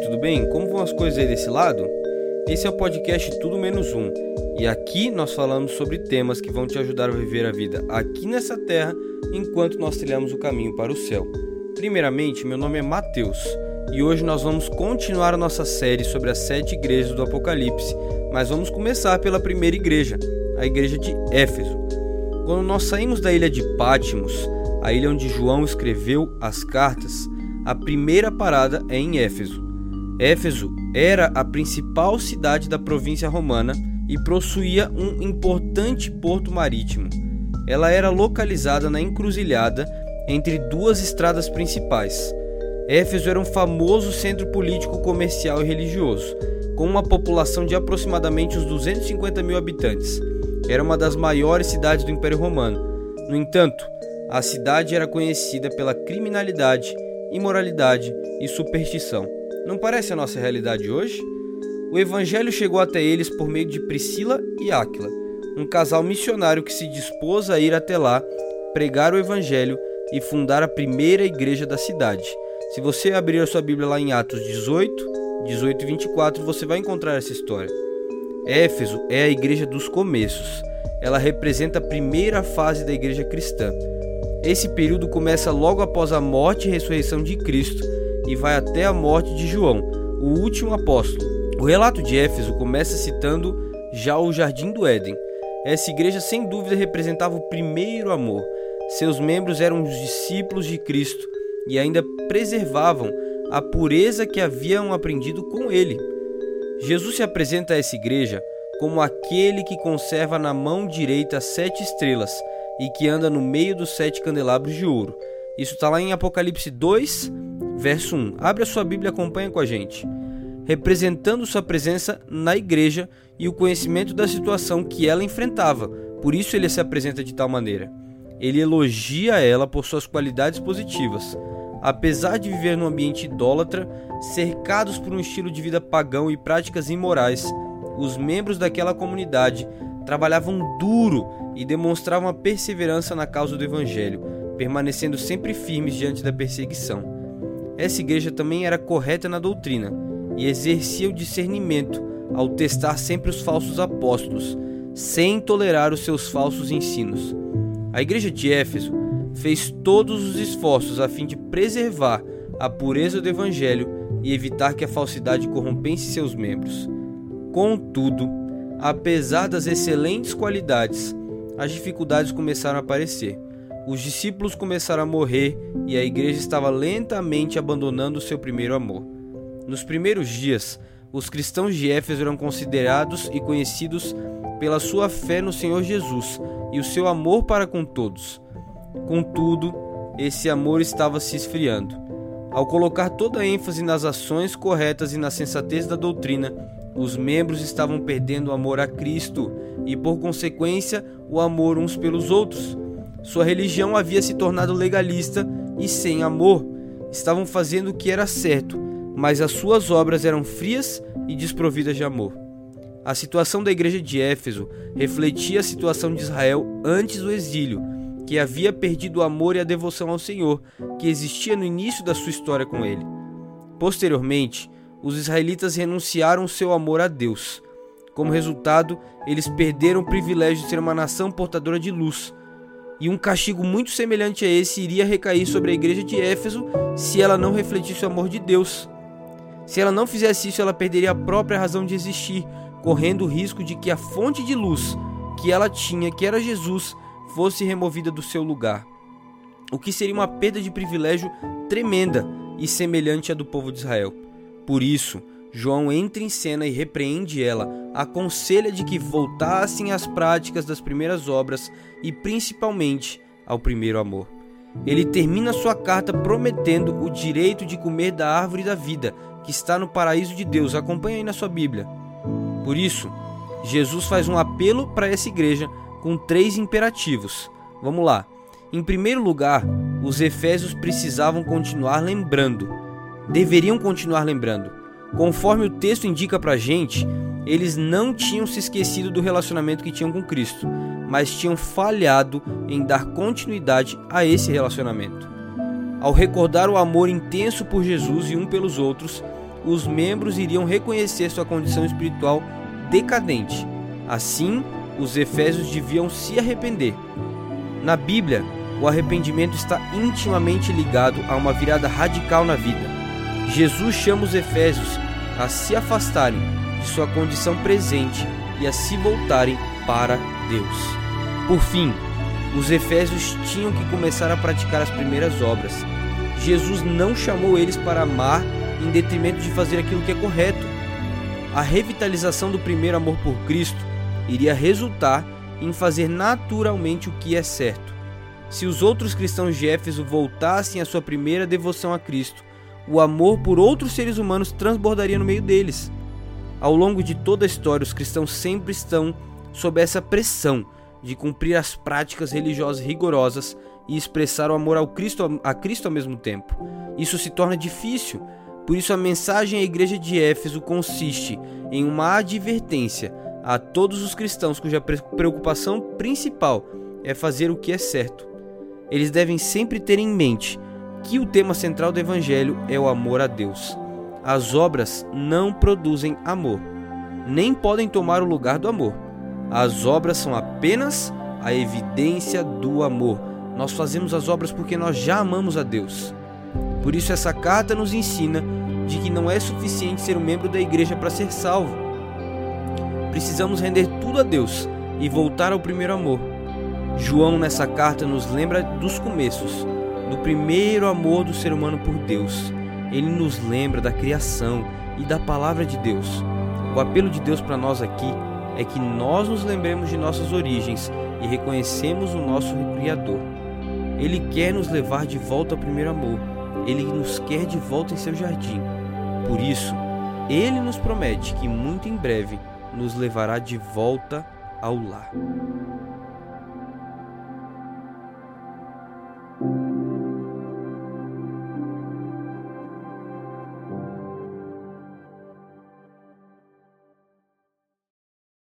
tudo bem? Como vão as coisas aí desse lado? Esse é o podcast Tudo Menos Um e aqui nós falamos sobre temas que vão te ajudar a viver a vida aqui nessa terra enquanto nós trilhamos o caminho para o céu. Primeiramente, meu nome é Mateus e hoje nós vamos continuar a nossa série sobre as sete igrejas do Apocalipse, mas vamos começar pela primeira igreja, a igreja de Éfeso. Quando nós saímos da ilha de Pátimos, a ilha onde João escreveu as cartas, a primeira parada é em Éfeso. Éfeso era a principal cidade da província romana e possuía um importante porto marítimo. Ela era localizada na encruzilhada entre duas estradas principais. Éfeso era um famoso centro político, comercial e religioso, com uma população de aproximadamente uns 250 mil habitantes. Era uma das maiores cidades do Império Romano. No entanto, a cidade era conhecida pela criminalidade, imoralidade e superstição. Não parece a nossa realidade hoje? O evangelho chegou até eles por meio de Priscila e Áquila, um casal missionário que se dispôs a ir até lá, pregar o evangelho e fundar a primeira igreja da cidade. Se você abrir a sua Bíblia lá em Atos 18, 18 e 24, você vai encontrar essa história. Éfeso é a igreja dos começos. Ela representa a primeira fase da igreja cristã. Esse período começa logo após a morte e ressurreição de Cristo e vai até a morte de João, o último apóstolo. O relato de Éfeso começa citando já o Jardim do Éden. Essa igreja sem dúvida representava o primeiro amor. Seus membros eram os discípulos de Cristo e ainda preservavam a pureza que haviam aprendido com ele. Jesus se apresenta a essa igreja como aquele que conserva na mão direita sete estrelas e que anda no meio dos sete candelabros de ouro. Isso está lá em Apocalipse 2, verso 1. Abre a sua Bíblia e acompanha com a gente. Representando sua presença na igreja e o conhecimento da situação que ela enfrentava. Por isso ele se apresenta de tal maneira. Ele elogia ela por suas qualidades positivas. Apesar de viver num ambiente idólatra, cercados por um estilo de vida pagão e práticas imorais, os membros daquela comunidade trabalhavam duro e demonstravam a perseverança na causa do Evangelho, permanecendo sempre firmes diante da perseguição. Essa igreja também era correta na doutrina e exercia o discernimento ao testar sempre os falsos apóstolos, sem tolerar os seus falsos ensinos. A igreja de Éfeso fez todos os esforços a fim de preservar a pureza do Evangelho e evitar que a falsidade corrompesse seus membros. Contudo, apesar das excelentes qualidades, as dificuldades começaram a aparecer. Os discípulos começaram a morrer e a igreja estava lentamente abandonando seu primeiro amor. Nos primeiros dias, os cristãos de Éfeso eram considerados e conhecidos pela sua fé no Senhor Jesus e o seu amor para com todos. Contudo, esse amor estava se esfriando. Ao colocar toda a ênfase nas ações corretas e na sensatez da doutrina, os membros estavam perdendo o amor a Cristo e, por consequência, o amor uns pelos outros. Sua religião havia se tornado legalista e sem amor. Estavam fazendo o que era certo, mas as suas obras eram frias e desprovidas de amor. A situação da igreja de Éfeso refletia a situação de Israel antes do exílio, que havia perdido o amor e a devoção ao Senhor que existia no início da sua história com ele. Posteriormente, os israelitas renunciaram seu amor a Deus. Como resultado, eles perderam o privilégio de ser uma nação portadora de luz. E um castigo muito semelhante a esse iria recair sobre a igreja de Éfeso se ela não refletisse o amor de Deus. Se ela não fizesse isso, ela perderia a própria razão de existir, correndo o risco de que a fonte de luz que ela tinha, que era Jesus, fosse removida do seu lugar. O que seria uma perda de privilégio tremenda e semelhante à do povo de Israel. Por isso, João entra em cena e repreende ela, aconselha de que voltassem às práticas das primeiras obras e principalmente ao primeiro amor. Ele termina sua carta prometendo o direito de comer da árvore da vida, que está no paraíso de Deus. Acompanhe aí na sua Bíblia. Por isso, Jesus faz um apelo para essa igreja com três imperativos. Vamos lá. Em primeiro lugar, os efésios precisavam continuar lembrando deveriam continuar lembrando. Conforme o texto indica pra gente, eles não tinham se esquecido do relacionamento que tinham com Cristo, mas tinham falhado em dar continuidade a esse relacionamento. Ao recordar o amor intenso por Jesus e um pelos outros, os membros iriam reconhecer sua condição espiritual decadente. Assim, os efésios deviam se arrepender. Na Bíblia, o arrependimento está intimamente ligado a uma virada radical na vida. Jesus chama os efésios a se afastarem de sua condição presente e a se voltarem para Deus. Por fim, os efésios tinham que começar a praticar as primeiras obras. Jesus não chamou eles para amar em detrimento de fazer aquilo que é correto. A revitalização do primeiro amor por Cristo iria resultar em fazer naturalmente o que é certo. Se os outros cristãos de Éfeso voltassem à sua primeira devoção a Cristo, o amor por outros seres humanos transbordaria no meio deles. Ao longo de toda a história, os cristãos sempre estão sob essa pressão de cumprir as práticas religiosas rigorosas e expressar o amor ao Cristo, a Cristo ao mesmo tempo. Isso se torna difícil, por isso a mensagem à igreja de Éfeso consiste em uma advertência a todos os cristãos cuja preocupação principal é fazer o que é certo. Eles devem sempre ter em mente que o tema central do evangelho é o amor a Deus. As obras não produzem amor, nem podem tomar o lugar do amor. As obras são apenas a evidência do amor. Nós fazemos as obras porque nós já amamos a Deus. Por isso, essa carta nos ensina de que não é suficiente ser um membro da igreja para ser salvo. Precisamos render tudo a Deus e voltar ao primeiro amor. João, nessa carta, nos lembra dos começos, do primeiro amor do ser humano por Deus. Ele nos lembra da criação e da palavra de Deus. O apelo de Deus para nós aqui é que nós nos lembremos de nossas origens e reconhecemos o nosso Criador. Ele quer nos levar de volta ao primeiro amor. Ele nos quer de volta em seu jardim. Por isso, ele nos promete que muito em breve nos levará de volta ao lar.